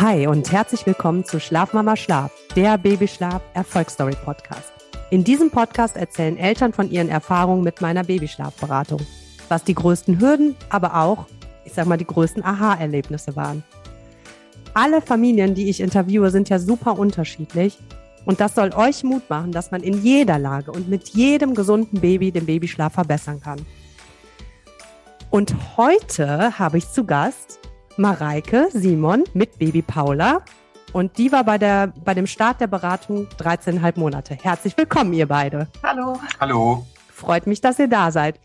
Hi und herzlich willkommen zu Schlafmama Schlaf, der Babyschlaf Erfolgsstory Podcast. In diesem Podcast erzählen Eltern von ihren Erfahrungen mit meiner Babyschlafberatung, was die größten Hürden, aber auch, ich sag mal, die größten Aha-Erlebnisse waren. Alle Familien, die ich interviewe, sind ja super unterschiedlich und das soll euch Mut machen, dass man in jeder Lage und mit jedem gesunden Baby den Babyschlaf verbessern kann. Und heute habe ich zu Gast Mareike Simon mit Baby Paula. Und die war bei, der, bei dem Start der Beratung 13,5 Monate. Herzlich willkommen, ihr beide. Hallo. Hallo. Freut mich, dass ihr da seid.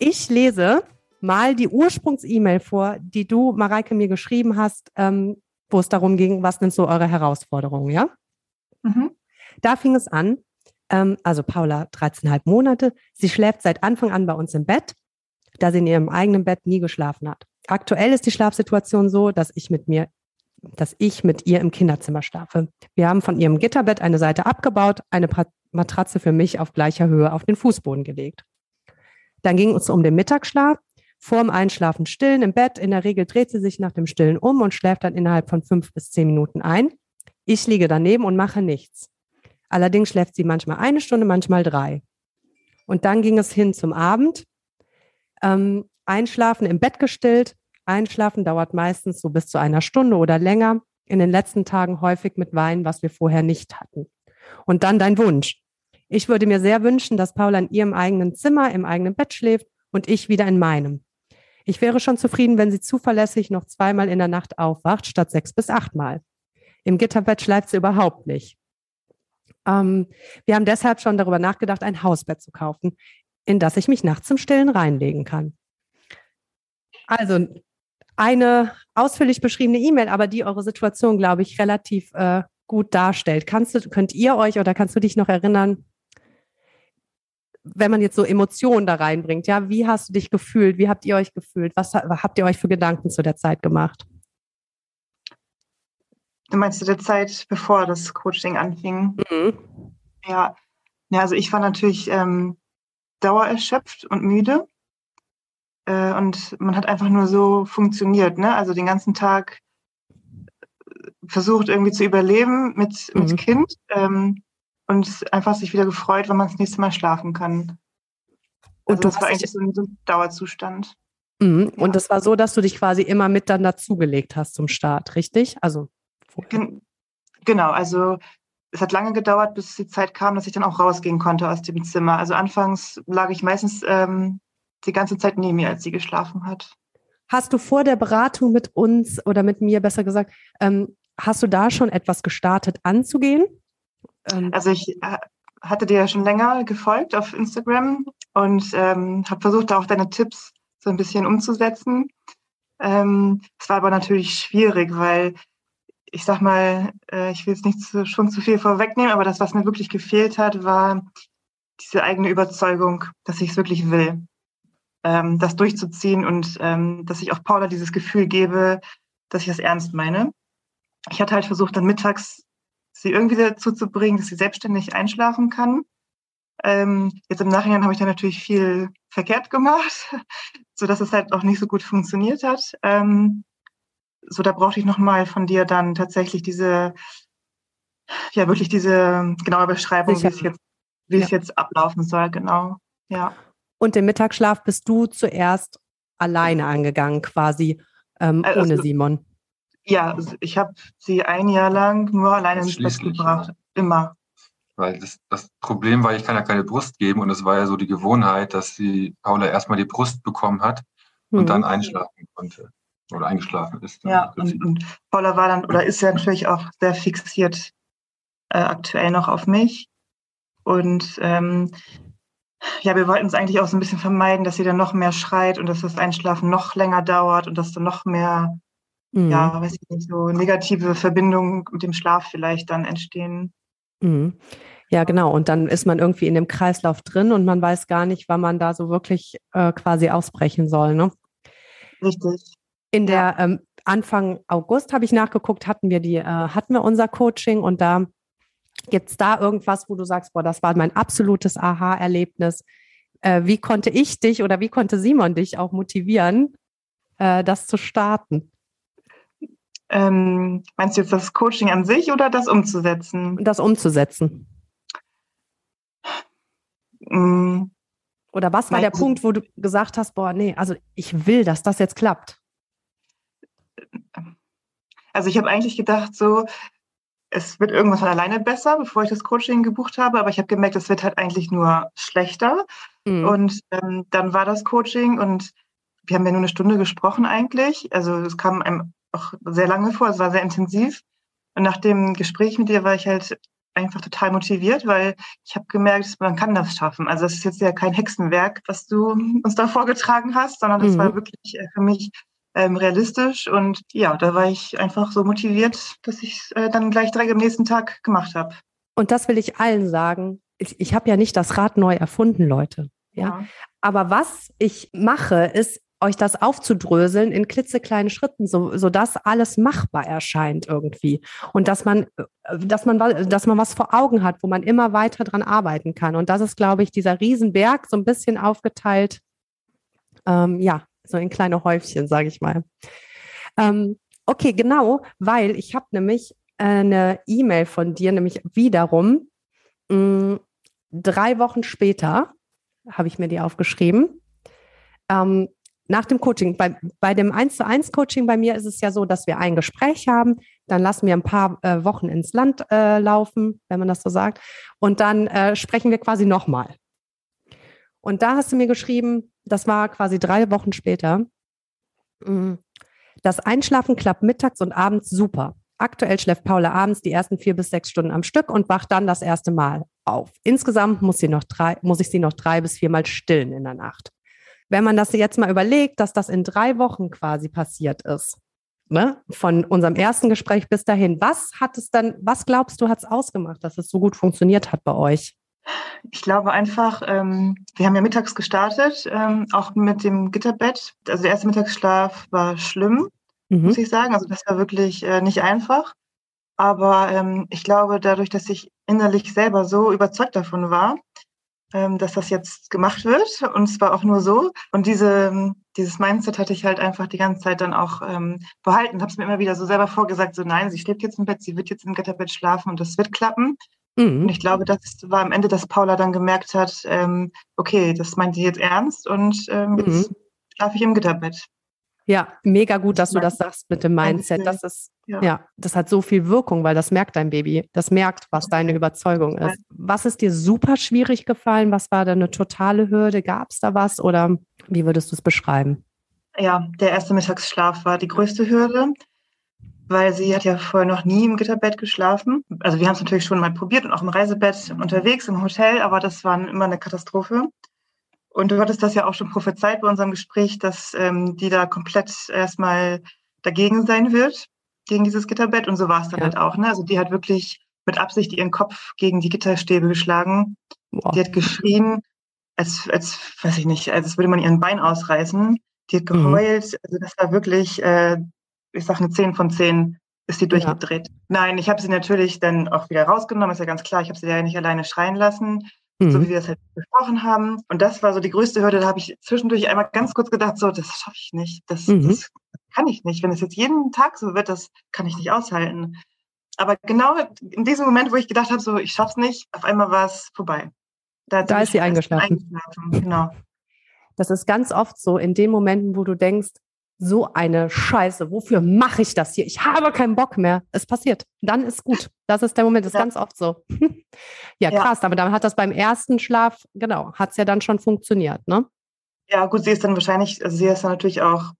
Ich lese mal die Ursprungs-E-Mail vor, die du, Mareike, mir geschrieben hast, ähm, wo es darum ging, was sind so eure Herausforderungen, ja? Mhm. Da fing es an, ähm, also Paula, 13,5 Monate. Sie schläft seit Anfang an bei uns im Bett, da sie in ihrem eigenen Bett nie geschlafen hat. Aktuell ist die Schlafsituation so, dass ich mit mir, dass ich mit ihr im Kinderzimmer schlafe. Wir haben von ihrem Gitterbett eine Seite abgebaut, eine Matratze für mich auf gleicher Höhe auf den Fußboden gelegt. Dann ging es um den Mittagsschlaf. Vorm Einschlafen stillen im Bett. In der Regel dreht sie sich nach dem Stillen um und schläft dann innerhalb von fünf bis zehn Minuten ein. Ich liege daneben und mache nichts. Allerdings schläft sie manchmal eine Stunde, manchmal drei. Und dann ging es hin zum Abend. Ähm, Einschlafen im Bett gestillt. Einschlafen dauert meistens so bis zu einer Stunde oder länger. In den letzten Tagen häufig mit Wein, was wir vorher nicht hatten. Und dann dein Wunsch. Ich würde mir sehr wünschen, dass Paula in ihrem eigenen Zimmer, im eigenen Bett schläft und ich wieder in meinem. Ich wäre schon zufrieden, wenn sie zuverlässig noch zweimal in der Nacht aufwacht, statt sechs bis achtmal. Im Gitterbett schläft sie überhaupt nicht. Ähm, wir haben deshalb schon darüber nachgedacht, ein Hausbett zu kaufen, in das ich mich nachts zum Stillen reinlegen kann. Also eine ausführlich beschriebene E-Mail, aber die eure Situation, glaube ich, relativ äh, gut darstellt. Kannst du, könnt ihr euch oder kannst du dich noch erinnern, wenn man jetzt so Emotionen da reinbringt, ja, wie hast du dich gefühlt? Wie habt ihr euch gefühlt? Was habt ihr euch für Gedanken zu der Zeit gemacht? Du meinst zu der Zeit, bevor das Coaching anfing? Mhm. Ja. ja, also ich war natürlich ähm, dauererschöpft und müde. Äh, und man hat einfach nur so funktioniert, ne? Also den ganzen Tag äh, versucht irgendwie zu überleben mit, mhm. mit Kind ähm, und einfach sich wieder gefreut, wenn man das nächste Mal schlafen kann. Und also das war eigentlich so ein, so ein Dauerzustand. Mhm. Ja. Und das war so, dass du dich quasi immer mit dann dazugelegt hast zum Start, richtig? Also Gen genau, also es hat lange gedauert, bis die Zeit kam, dass ich dann auch rausgehen konnte aus dem Zimmer. Also anfangs lag ich meistens ähm, die ganze Zeit neben mir, als sie geschlafen hat. Hast du vor der Beratung mit uns oder mit mir besser gesagt, ähm, hast du da schon etwas gestartet anzugehen? Ähm, also ich äh, hatte dir ja schon länger gefolgt auf Instagram und ähm, habe versucht, auch deine Tipps so ein bisschen umzusetzen. Ähm, es war aber natürlich schwierig, weil ich sag mal, äh, ich will jetzt nicht zu, schon zu viel vorwegnehmen, aber das, was mir wirklich gefehlt hat, war diese eigene Überzeugung, dass ich es wirklich will ähm, das durchzuziehen und ähm, dass ich auch Paula dieses Gefühl gebe, dass ich das ernst meine. Ich hatte halt versucht, dann mittags sie irgendwie dazu zu bringen, dass sie selbstständig einschlafen kann. Ähm, jetzt im Nachhinein habe ich da natürlich viel verkehrt gemacht, so dass es halt auch nicht so gut funktioniert hat. Ähm, so, da brauchte ich nochmal von dir dann tatsächlich diese, ja, wirklich diese genaue Beschreibung, wie es jetzt, wie ja. es jetzt ablaufen soll, genau. Ja. Und den Mittagsschlaf bist du zuerst alleine angegangen, quasi ähm, also, ohne Simon. Ja, ich habe sie ein Jahr lang nur alleine ins Bett gebracht. Immer. Weil das, das Problem war, ich kann ja keine Brust geben und es war ja so die Gewohnheit, dass sie Paula erstmal die Brust bekommen hat und mhm. dann einschlafen konnte oder eingeschlafen ist. Ja, und, und, Paula war dann oder ist ja natürlich auch sehr fixiert äh, aktuell noch auf mich. Und ähm, ja, wir wollten es eigentlich auch so ein bisschen vermeiden, dass sie dann noch mehr schreit und dass das Einschlafen noch länger dauert und dass dann noch mehr, mhm. ja, weiß ich nicht, so negative Verbindungen mit dem Schlaf vielleicht dann entstehen. Mhm. Ja, genau. Und dann ist man irgendwie in dem Kreislauf drin und man weiß gar nicht, wann man da so wirklich äh, quasi ausbrechen soll. Ne? Richtig. In der ja. ähm, Anfang August habe ich nachgeguckt, hatten wir die, äh, hatten wir unser Coaching und da Gibt es da irgendwas, wo du sagst, boah, das war mein absolutes Aha-Erlebnis? Äh, wie konnte ich dich oder wie konnte Simon dich auch motivieren, äh, das zu starten? Ähm, meinst du jetzt das Coaching an sich oder das umzusetzen? Das umzusetzen. Mhm. Oder was war der Punkt, wo du gesagt hast, boah, nee, also ich will, dass das jetzt klappt? Also ich habe eigentlich gedacht, so, es wird irgendwas von alleine besser, bevor ich das Coaching gebucht habe, aber ich habe gemerkt, es wird halt eigentlich nur schlechter. Mhm. Und ähm, dann war das Coaching und wir haben ja nur eine Stunde gesprochen eigentlich. Also es kam einem auch sehr lange vor, es war sehr intensiv. Und nach dem Gespräch mit dir war ich halt einfach total motiviert, weil ich habe gemerkt, man kann das schaffen. Also es ist jetzt ja kein Hexenwerk, was du uns da vorgetragen hast, sondern das mhm. war wirklich äh, für mich ähm, realistisch. Und ja, da war ich einfach so motiviert, dass ich es äh, dann gleich direkt am nächsten Tag gemacht habe. Und das will ich allen sagen. Ich, ich habe ja nicht das Rad neu erfunden, Leute. Ja? ja. Aber was ich mache, ist, euch das aufzudröseln in klitzekleinen Schritten, so, so dass alles machbar erscheint irgendwie. Und dass man, dass man, dass man was vor Augen hat, wo man immer weiter dran arbeiten kann. Und das ist, glaube ich, dieser Riesenberg so ein bisschen aufgeteilt, ähm, ja, so in kleine Häufchen, sage ich mal. Ähm, okay, genau, weil ich habe nämlich eine E-Mail von dir, nämlich wiederum mh, mm, drei Wochen später, habe ich mir die aufgeschrieben. Ähm, nach dem Coaching, bei, bei dem 1 zu 1 Coaching bei mir ist es ja so, dass wir ein Gespräch haben, dann lassen wir ein paar äh, Wochen ins Land äh, laufen, wenn man das so sagt, und dann äh, sprechen wir quasi nochmal. Und da hast du mir geschrieben, das war quasi drei Wochen später, mm, das Einschlafen klappt mittags und abends super. Aktuell schläft Paula abends die ersten vier bis sechs Stunden am Stück und wacht dann das erste Mal auf. Insgesamt muss, sie noch drei, muss ich sie noch drei bis viermal stillen in der Nacht. Wenn man das jetzt mal überlegt, dass das in drei Wochen quasi passiert ist, ne? von unserem ersten Gespräch bis dahin, was hat es dann, was glaubst du, hat es ausgemacht, dass es so gut funktioniert hat bei euch? Ich glaube einfach, ähm, wir haben ja mittags gestartet, ähm, auch mit dem Gitterbett. Also der erste Mittagsschlaf war schlimm, mhm. muss ich sagen. Also das war wirklich äh, nicht einfach. Aber ähm, ich glaube, dadurch, dass ich innerlich selber so überzeugt davon war, ähm, dass das jetzt gemacht wird. Und zwar auch nur so. Und diese, dieses Mindset hatte ich halt einfach die ganze Zeit dann auch ähm, behalten. Habe es mir immer wieder so selber vorgesagt, so nein, sie schläft jetzt im Bett, sie wird jetzt im Gitterbett schlafen und das wird klappen. Mhm. Und ich glaube, das war am Ende, dass Paula dann gemerkt hat, ähm, okay, das meint sie jetzt ernst und ähm, jetzt mhm. schlafe ich im Gitterbett. Ja, mega gut, dass du das sagst mit dem Mindset. Das ist, ja. ja. das hat so viel Wirkung, weil das merkt dein Baby. Das merkt, was deine Überzeugung ist. Was ist dir super schwierig gefallen? Was war da eine totale Hürde? Gab es da was oder wie würdest du es beschreiben? Ja, der erste Mittagsschlaf war die größte Hürde, weil sie hat ja vorher noch nie im Gitterbett geschlafen. Also wir haben es natürlich schon mal probiert und auch im Reisebett unterwegs im Hotel, aber das war immer eine Katastrophe. Und du hattest das ja auch schon prophezeit bei unserem Gespräch, dass ähm, die da komplett erstmal dagegen sein wird, gegen dieses Gitterbett. Und so war es dann ja. halt auch. Ne? Also die hat wirklich mit Absicht ihren Kopf gegen die Gitterstäbe geschlagen. Wow. Die hat geschrien, als, als, weiß ich nicht, als würde man ihren Bein ausreißen. Die hat mhm. geheult. Mhm. Also das war wirklich, äh, ich sag eine 10 von 10 ist die durchgedreht. Ja. Nein, ich habe sie natürlich dann auch wieder rausgenommen, ist ja ganz klar. Ich habe sie ja nicht alleine schreien lassen mhm. so wie wir es halt besprochen haben. Und das war so die größte Hürde. Da habe ich zwischendurch einmal ganz kurz gedacht, so, das schaffe ich nicht. Das, mhm. das kann ich nicht. Wenn es jetzt jeden Tag so wird, das kann ich nicht aushalten. Aber genau in diesem Moment, wo ich gedacht habe, so, ich schaff's nicht, auf einmal war es vorbei. Da, da ist sie eingeschlafen. eingeschlafen. Genau. Das ist ganz oft so in den Momenten, wo du denkst, so eine Scheiße, wofür mache ich das hier? Ich habe keinen Bock mehr. Es passiert. Dann ist gut. Das ist der Moment, das ist ja. ganz oft so. ja, krass, ja. aber dann hat das beim ersten Schlaf, genau, hat es ja dann schon funktioniert, ne? Ja, gut, sie ist dann wahrscheinlich, also sie ist dann natürlich auch,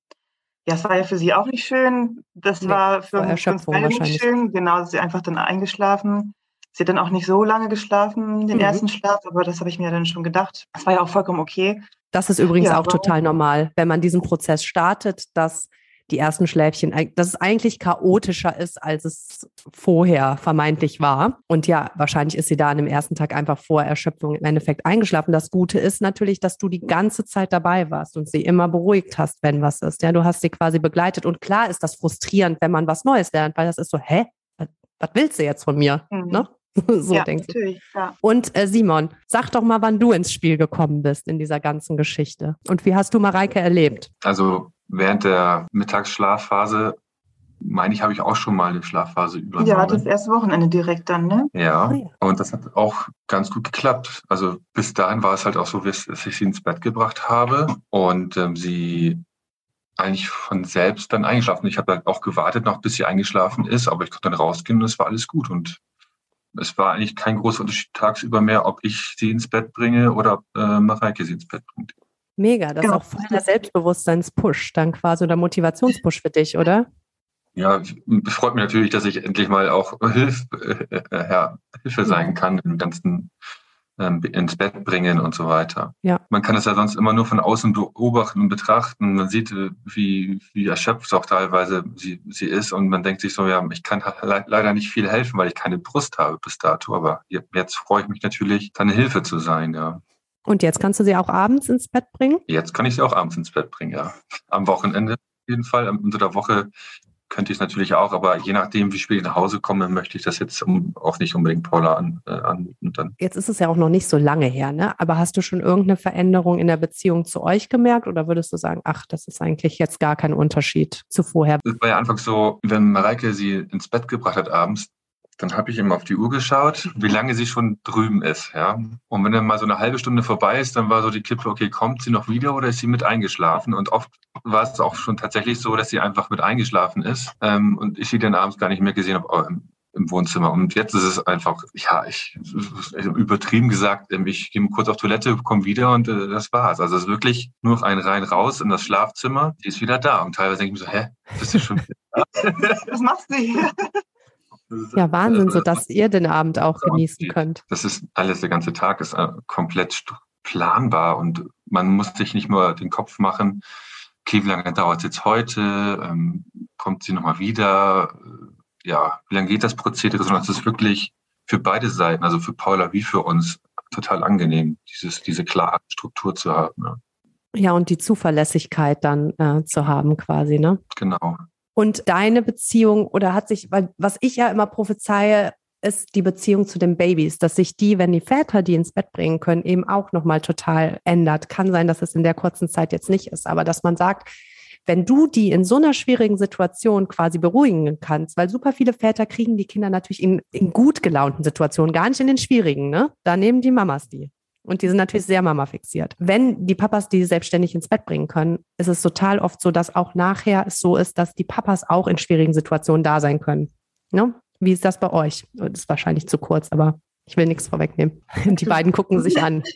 ja, es war ja für sie auch nicht schön. Das nee, war für uns beide nicht schön. Genau, sie ist einfach dann eingeschlafen. Sie hat dann auch nicht so lange geschlafen, den mhm. ersten Schlaf, aber das habe ich mir dann schon gedacht. Das war ja auch vollkommen okay. Das ist übrigens ja, auch total normal, wenn man diesen Prozess startet, dass die ersten Schläfchen, dass es eigentlich chaotischer ist, als es vorher vermeintlich war. Und ja, wahrscheinlich ist sie da an dem ersten Tag einfach vor Erschöpfung im Endeffekt eingeschlafen. Das Gute ist natürlich, dass du die ganze Zeit dabei warst und sie immer beruhigt hast, wenn was ist. Ja, du hast sie quasi begleitet. Und klar ist das frustrierend, wenn man was Neues lernt, weil das ist so, hä? Was, was willst du jetzt von mir? Mhm. Ne? so ja, denkst du. Ja. Und äh, Simon, sag doch mal, wann du ins Spiel gekommen bist in dieser ganzen Geschichte. Und wie hast du Mareike erlebt? Also während der Mittagsschlafphase meine ich, habe ich auch schon mal eine Schlafphase übernommen. Ja, das erste Wochenende direkt dann, ne? Ja, und das hat auch ganz gut geklappt. Also bis dahin war es halt auch so, dass ich sie ins Bett gebracht habe und ähm, sie eigentlich von selbst dann eingeschlafen. Ich habe dann auch gewartet noch, bis sie eingeschlafen ist, aber ich konnte dann rausgehen und es war alles gut. Und es war eigentlich kein großer Unterschied tagsüber mehr, ob ich sie ins Bett bringe oder ob äh, Mareike sie ins Bett bringt. Mega, das genau. ist auch voll der Selbstbewusstseinspush dann quasi oder Motivationspush für dich, oder? Ja, es freut mich natürlich, dass ich endlich mal auch Hilf, äh, äh, ja, Hilfe sein kann im ganzen ähm, ins Bett bringen und so weiter. Ja. Man kann es ja sonst immer nur von außen beobachten und betrachten. Man sieht, äh, wie, wie erschöpft auch teilweise sie, sie ist und man denkt sich so, ja, ich kann le leider nicht viel helfen, weil ich keine Brust habe bis dato. Aber jetzt freue ich mich natürlich, eine Hilfe zu sein, ja. Und jetzt kannst du sie auch abends ins Bett bringen? Jetzt kann ich sie auch abends ins Bett bringen, ja. Am Wochenende auf jeden Fall. Unter der Woche könnte ich es natürlich auch, aber je nachdem, wie spät ich nach Hause komme, möchte ich das jetzt auch nicht unbedingt Paula an, äh, anbieten. Dann. Jetzt ist es ja auch noch nicht so lange her, ne? Aber hast du schon irgendeine Veränderung in der Beziehung zu euch gemerkt oder würdest du sagen, ach, das ist eigentlich jetzt gar kein Unterschied zu vorher? Es war ja anfangs so, wenn Mareike sie ins Bett gebracht hat abends, dann habe ich immer auf die Uhr geschaut, wie lange sie schon drüben ist. Ja? Und wenn dann mal so eine halbe Stunde vorbei ist, dann war so die Kippe, okay, kommt sie noch wieder oder ist sie mit eingeschlafen? Und oft war es auch schon tatsächlich so, dass sie einfach mit eingeschlafen ist ähm, und ich sie dann abends gar nicht mehr gesehen habe im, im Wohnzimmer. Und jetzt ist es einfach, ja, ich übertrieben gesagt, ähm, ich gehe kurz auf Toilette, komme wieder und äh, das war's. Also es ist wirklich nur noch ein rein raus in das Schlafzimmer, die ist wieder da. Und teilweise denke ich mir so, hä, bist du schon wieder da? Was machst du hier? Ja, Wahnsinn, so dass ihr den Abend auch genießen könnt. Das ist alles, der ganze Tag ist äh, komplett planbar und man muss sich nicht nur den Kopf machen, okay, wie lange dauert es jetzt heute? Ähm, kommt sie nochmal wieder? Äh, ja, wie lange geht das Prozedere? Sondern es ist wirklich für beide Seiten, also für Paula wie für uns, total angenehm, dieses, diese klare Struktur zu haben. Ja, ja und die Zuverlässigkeit dann äh, zu haben quasi, ne? Genau. Und deine Beziehung oder hat sich, weil was ich ja immer prophezeie, ist die Beziehung zu den Babys, dass sich die, wenn die Väter die ins Bett bringen können, eben auch nochmal total ändert. Kann sein, dass es in der kurzen Zeit jetzt nicht ist, aber dass man sagt, wenn du die in so einer schwierigen Situation quasi beruhigen kannst, weil super viele Väter kriegen die Kinder natürlich in, in gut gelaunten Situationen, gar nicht in den schwierigen, ne? Da nehmen die Mamas die. Und die sind natürlich sehr Mama fixiert. Wenn die Papas die selbstständig ins Bett bringen können, ist es total oft so, dass auch nachher es so ist, dass die Papas auch in schwierigen Situationen da sein können. Ne? Wie ist das bei euch? Das ist wahrscheinlich zu kurz, aber ich will nichts vorwegnehmen. Die beiden gucken sich an.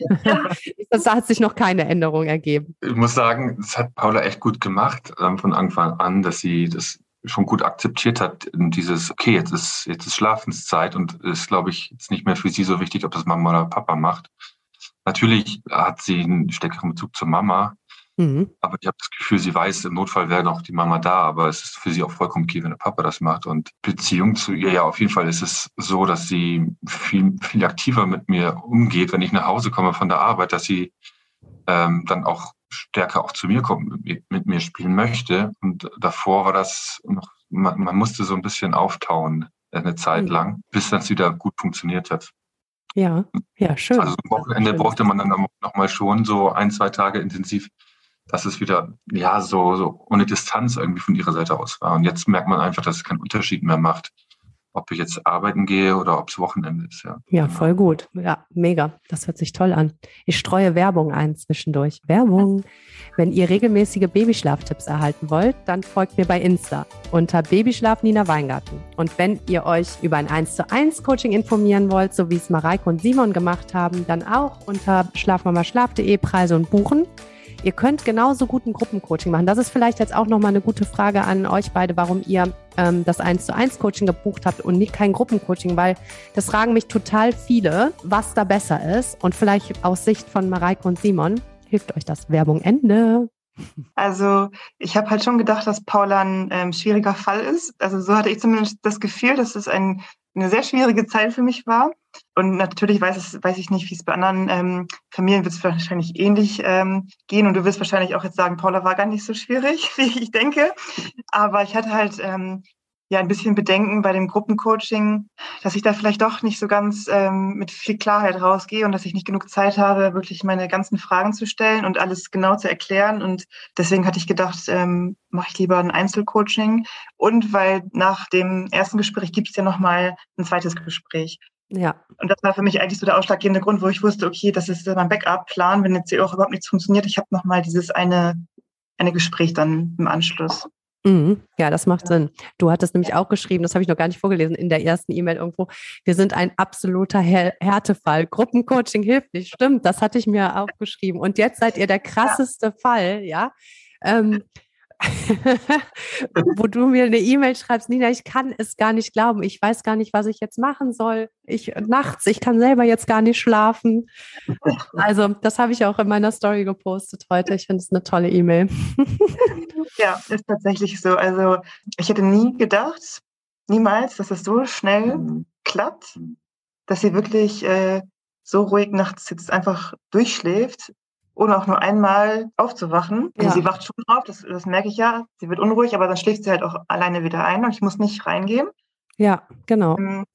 Das hat sich noch keine Änderung ergeben. Ich muss sagen, das hat Paula echt gut gemacht ähm, von Anfang an, dass sie das schon gut akzeptiert hat, dieses, okay, jetzt ist, jetzt ist Schlafenszeit und ist, glaube ich, jetzt nicht mehr für sie so wichtig, ob das Mama oder Papa macht. Natürlich hat sie einen stärkeren Bezug zur Mama, mhm. aber ich habe das Gefühl, sie weiß, im Notfall wäre noch die Mama da, aber es ist für sie auch vollkommen okay, wenn der Papa das macht. Und Beziehung zu ihr, ja, auf jeden Fall ist es so, dass sie viel, viel aktiver mit mir umgeht, wenn ich nach Hause komme von der Arbeit, dass sie ähm, dann auch stärker auch zu mir kommt, mit, mir spielen möchte. Und davor war das noch, man, man musste so ein bisschen auftauen eine Zeit mhm. lang, bis das wieder gut funktioniert hat. Ja, ja, schön. Also am Wochenende brauchte man dann noch mal schon so ein, zwei Tage intensiv, dass es wieder, ja, so, so ohne Distanz irgendwie von ihrer Seite aus war. Und jetzt merkt man einfach, dass es keinen Unterschied mehr macht, ob ich jetzt arbeiten gehe oder ob es Wochenende ist. Ja, ja genau. voll gut. Ja, mega. Das hört sich toll an. Ich streue Werbung ein zwischendurch. Werbung. Wenn ihr regelmäßige Babyschlaftipps erhalten wollt, dann folgt mir bei Insta unter Babyschlaf Nina Weingarten. Und wenn ihr euch über ein 1 zu 1 Coaching informieren wollt, so wie es Mareike und Simon gemacht haben, dann auch unter schlafmamaschlaf.de Preise und buchen. Ihr könnt genauso gut ein Gruppencoaching machen. Das ist vielleicht jetzt auch nochmal eine gute Frage an euch beide, warum ihr ähm, das 1 zu 1 Coaching gebucht habt und nicht kein Gruppencoaching, weil das fragen mich total viele, was da besser ist. Und vielleicht aus Sicht von Mareike und Simon hilft euch das. Werbung Ende. Also ich habe halt schon gedacht, dass Paula ein ähm, schwieriger Fall ist. Also so hatte ich zumindest das Gefühl, dass es ein, eine sehr schwierige Zeit für mich war. Und natürlich weiß, es, weiß ich nicht, wie es bei anderen ähm, Familien wird es wahrscheinlich ähnlich ähm, gehen. Und du wirst wahrscheinlich auch jetzt sagen, Paula war gar nicht so schwierig, wie ich denke. Aber ich hatte halt ähm, ja ein bisschen Bedenken bei dem Gruppencoaching, dass ich da vielleicht doch nicht so ganz ähm, mit viel Klarheit rausgehe und dass ich nicht genug Zeit habe, wirklich meine ganzen Fragen zu stellen und alles genau zu erklären. Und deswegen hatte ich gedacht, ähm, mache ich lieber ein Einzelcoaching. Und weil nach dem ersten Gespräch gibt es ja nochmal ein zweites Gespräch. Ja. Und das war für mich eigentlich so der ausschlaggebende Grund, wo ich wusste, okay, das ist mein Backup-Plan, wenn jetzt hier auch überhaupt nichts funktioniert. Ich habe nochmal dieses eine, eine Gespräch dann im Anschluss. Mhm. Ja, das macht. Sinn. Du hattest nämlich auch geschrieben, das habe ich noch gar nicht vorgelesen in der ersten E-Mail irgendwo. Wir sind ein absoluter Härtefall. Gruppencoaching hilft nicht. Stimmt, das hatte ich mir auch geschrieben. Und jetzt seid ihr der krasseste ja. Fall, ja. Ähm, wo du mir eine E-Mail schreibst, Nina, ich kann es gar nicht glauben. Ich weiß gar nicht, was ich jetzt machen soll. Ich nachts, ich kann selber jetzt gar nicht schlafen. Also, das habe ich auch in meiner Story gepostet heute. Ich finde es eine tolle E-Mail. Ja, ist tatsächlich so. Also, ich hätte nie gedacht, niemals, dass es so schnell klappt, dass sie wirklich äh, so ruhig nachts jetzt einfach durchschläft ohne auch nur einmal aufzuwachen. Also ja. sie wacht schon auf, das, das merke ich ja. Sie wird unruhig, aber dann schläft sie halt auch alleine wieder ein und ich muss nicht reingehen. Ja, genau. Ähm,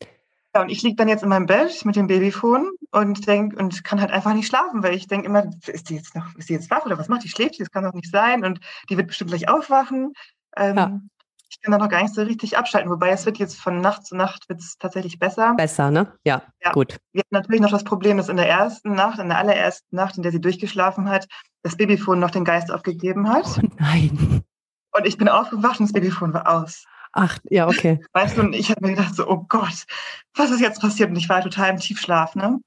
ja, und ich liege dann jetzt in meinem Bett mit dem Babyfon und denk und kann halt einfach nicht schlafen, weil ich denke immer, ist die jetzt noch, ist die jetzt wach oder was macht die? Schläft die? Das kann doch nicht sein. Und die wird bestimmt gleich aufwachen. Ähm, ja ich kann da noch gar nicht so richtig abschalten. Wobei es wird jetzt von Nacht zu Nacht wird es tatsächlich besser. Besser, ne? Ja, ja, gut. Wir hatten natürlich noch das Problem, dass in der ersten Nacht, in der allerersten Nacht, in der sie durchgeschlafen hat, das Babyfon noch den Geist aufgegeben hat. Oh nein. Und ich bin aufgewacht und das Babyfon war aus. Ach, ja, okay. Weißt du, und ich habe mir gedacht, so, oh Gott, was ist jetzt passiert? Und ich war total im Tiefschlaf, ne?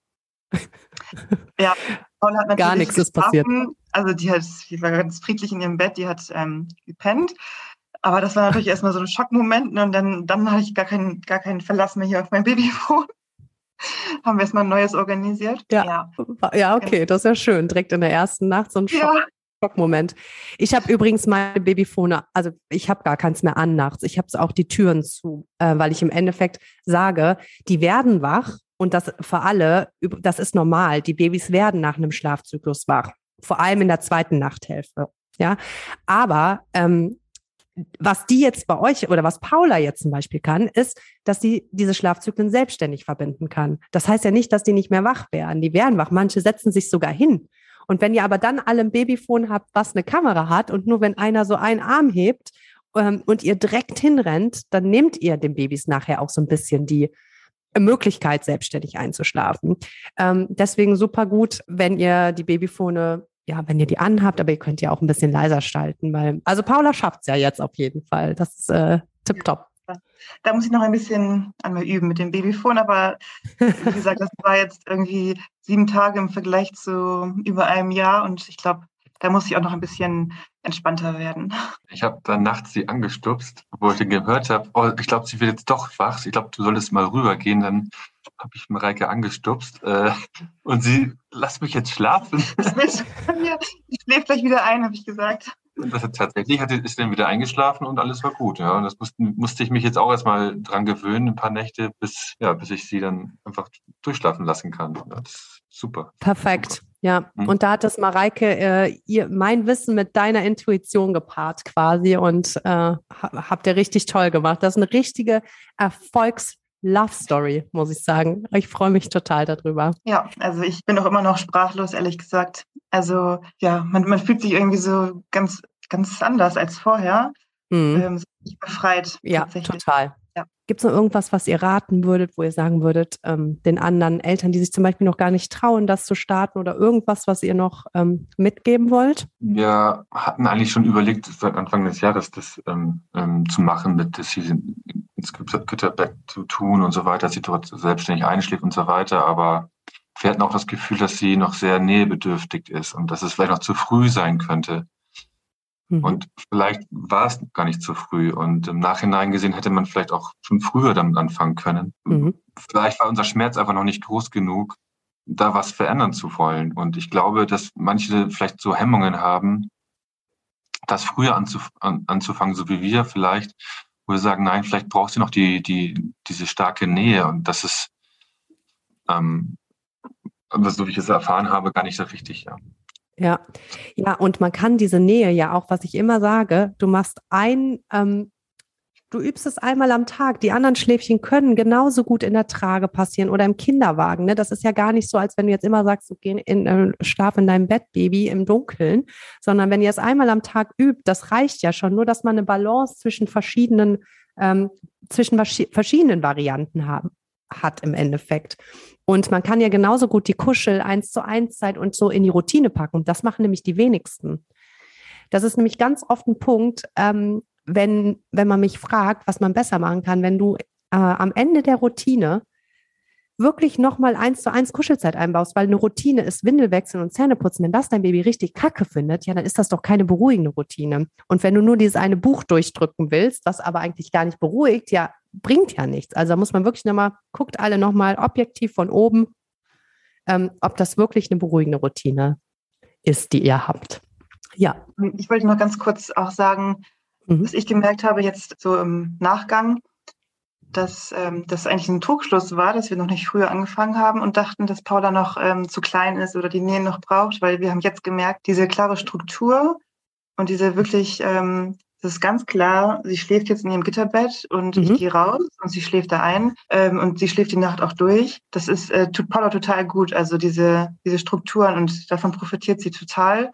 ja, Paul hat natürlich Gar nichts ist passiert. Also die, hat, die war ganz friedlich in ihrem Bett, die hat ähm, gepennt. Aber das war natürlich erstmal so ein Schockmoment ne? und dann, dann hatte ich gar keinen, gar keinen Verlass mehr hier auf mein Babyfon. Haben wir erstmal ein neues organisiert. Ja, ja. ja okay, genau. das ist ja schön. Direkt in der ersten Nacht so ein Schock. Ja. Schockmoment. Ich habe übrigens meine Babyfone, also ich habe gar keins mehr an nachts. Ich habe auch die Türen zu, äh, weil ich im Endeffekt sage, die werden wach und das für alle, das ist normal. Die Babys werden nach einem Schlafzyklus wach, vor allem in der zweiten Nachthälfte. Ja, aber ähm, was die jetzt bei euch oder was Paula jetzt zum Beispiel kann, ist, dass sie diese Schlafzyklen selbstständig verbinden kann. Das heißt ja nicht, dass die nicht mehr wach werden. Die werden wach. Manche setzen sich sogar hin. Und wenn ihr aber dann alle ein Babyfon habt, was eine Kamera hat und nur wenn einer so einen Arm hebt ähm, und ihr direkt hinrennt, dann nehmt ihr den Babys nachher auch so ein bisschen die Möglichkeit, selbstständig einzuschlafen. Ähm, deswegen super gut, wenn ihr die Babyfone ja, wenn ihr die anhabt, aber ihr könnt ja auch ein bisschen leiser schalten, weil, also Paula schafft es ja jetzt auf jeden Fall. Das ist äh, tipptopp. Da muss ich noch ein bisschen an mir üben mit dem Babyfon, aber wie gesagt, das war jetzt irgendwie sieben Tage im Vergleich zu über einem Jahr und ich glaube, da muss ich auch noch ein bisschen entspannter werden. Ich habe dann nachts sie angestupst, wo ich dann gehört habe, oh, ich glaube, sie wird jetzt doch wach. Ich glaube, du solltest mal rübergehen. Dann habe ich Mareike angestupst äh, und sie, lass mich jetzt schlafen. ich schläft gleich wieder ein, habe ich gesagt. Und das hat tatsächlich hat, ist dann wieder eingeschlafen und alles war gut. Ja. Und das musste, musste ich mich jetzt auch erstmal dran gewöhnen, ein paar Nächte, bis, ja, bis ich sie dann einfach durchschlafen lassen kann. Ja, das ist super. Perfekt. Super. Ja, mhm. und da hat das Mareike äh, ihr, mein Wissen mit deiner Intuition gepaart quasi und äh, habt ihr richtig toll gemacht. Das ist eine richtige Erfolgs- Love Story, muss ich sagen. Ich freue mich total darüber. Ja, also ich bin auch immer noch sprachlos, ehrlich gesagt. Also ja, man, man fühlt sich irgendwie so ganz, ganz anders als vorher. Mhm. Ähm, befreit. Ja, total. Ja. Gibt es noch irgendwas, was ihr raten würdet, wo ihr sagen würdet, ähm, den anderen Eltern, die sich zum Beispiel noch gar nicht trauen, das zu starten oder irgendwas, was ihr noch ähm, mitgeben wollt? Wir hatten eigentlich schon überlegt, seit Anfang des Jahres das ähm, ähm zu machen, mit das hier ins Gitterbett zu tun und so weiter, dass sie dort selbstständig einschläft und so weiter. Aber wir hatten auch das Gefühl, dass sie noch sehr nähebedürftig ist und dass es vielleicht noch zu früh sein könnte. Mhm. Und vielleicht war es gar nicht zu früh. Und im Nachhinein gesehen hätte man vielleicht auch schon früher damit anfangen können. Mhm. Vielleicht war unser Schmerz einfach noch nicht groß genug, da was verändern zu wollen. Und ich glaube, dass manche vielleicht so Hemmungen haben, das früher anzuf an, anzufangen, so wie wir vielleicht, wo wir sagen, nein, vielleicht brauchst du noch die, die, diese starke Nähe. Und das ist, ähm, so wie ich es erfahren habe, gar nicht so richtig, ja. Ja, ja, und man kann diese Nähe ja auch, was ich immer sage, du machst ein, ähm, Du übst es einmal am Tag. Die anderen Schläfchen können genauso gut in der Trage passieren oder im Kinderwagen. Ne? Das ist ja gar nicht so, als wenn du jetzt immer sagst, du geh in, äh, schlaf in deinem Bett, Baby, im Dunkeln, sondern wenn ihr es einmal am Tag übt, das reicht ja schon. Nur, dass man eine Balance zwischen verschiedenen, ähm, zwischen verschiedenen Varianten haben, hat im Endeffekt. Und man kann ja genauso gut die Kuschel eins zu eins Zeit und so in die Routine packen. Das machen nämlich die wenigsten. Das ist nämlich ganz oft ein Punkt, ähm, wenn, wenn man mich fragt, was man besser machen kann, wenn du äh, am Ende der Routine wirklich nochmal eins zu eins Kuschelzeit einbaust, weil eine Routine ist Windel wechseln und Zähne putzen. Wenn das dein Baby richtig kacke findet, ja, dann ist das doch keine beruhigende Routine. Und wenn du nur dieses eine Buch durchdrücken willst, was aber eigentlich gar nicht beruhigt, ja, bringt ja nichts. Also da muss man wirklich nochmal, guckt alle nochmal objektiv von oben, ähm, ob das wirklich eine beruhigende Routine ist, die ihr habt. Ja. Ich wollte noch ganz kurz auch sagen, mhm. was ich gemerkt habe jetzt so im Nachgang, dass ähm, das eigentlich ein Trugschluss war, dass wir noch nicht früher angefangen haben und dachten, dass Paula noch ähm, zu klein ist oder die Nähe noch braucht, weil wir haben jetzt gemerkt, diese klare Struktur und diese wirklich, ähm, das ist ganz klar, sie schläft jetzt in ihrem Gitterbett und mhm. ich gehe raus und sie schläft da ein ähm, und sie schläft die Nacht auch durch. Das ist äh, tut Paula total gut, also diese, diese Strukturen und davon profitiert sie total.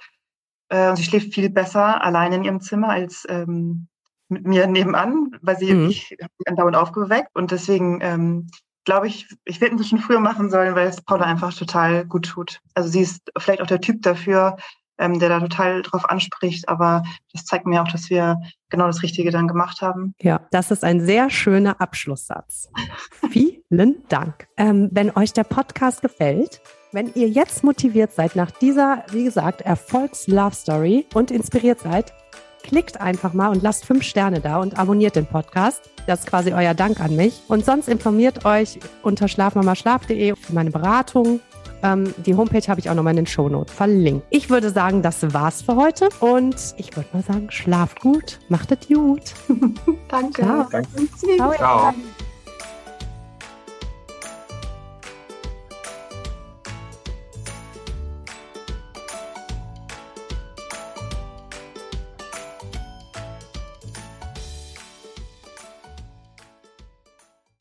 Äh, sie schläft viel besser allein in ihrem Zimmer als ähm, mit mir nebenan, weil sie mhm. ich habe sie andauernd aufgeweckt und deswegen ähm, glaube ich, ich hätte es schon früher machen sollen, weil es Paula einfach total gut tut. Also sie ist vielleicht auch der Typ dafür, ähm, der da total drauf anspricht, aber das zeigt mir auch, dass wir genau das Richtige dann gemacht haben. Ja, das ist ein sehr schöner Abschlusssatz. Vielen Dank. Ähm, wenn euch der Podcast gefällt, wenn ihr jetzt motiviert seid nach dieser, wie gesagt, Erfolgs-Love-Story und inspiriert seid, klickt einfach mal und lasst fünf Sterne da und abonniert den Podcast. Das ist quasi euer Dank an mich. Und sonst informiert euch unter schlafmamaschlaf.de für meine Beratung. Ähm, die Homepage habe ich auch nochmal in den Shownotes verlinkt. Ich würde sagen, das war's für heute. Und ich würde mal sagen, schlaft gut, macht es gut. Danke. Ciao. Danke. Ciao. Ciao.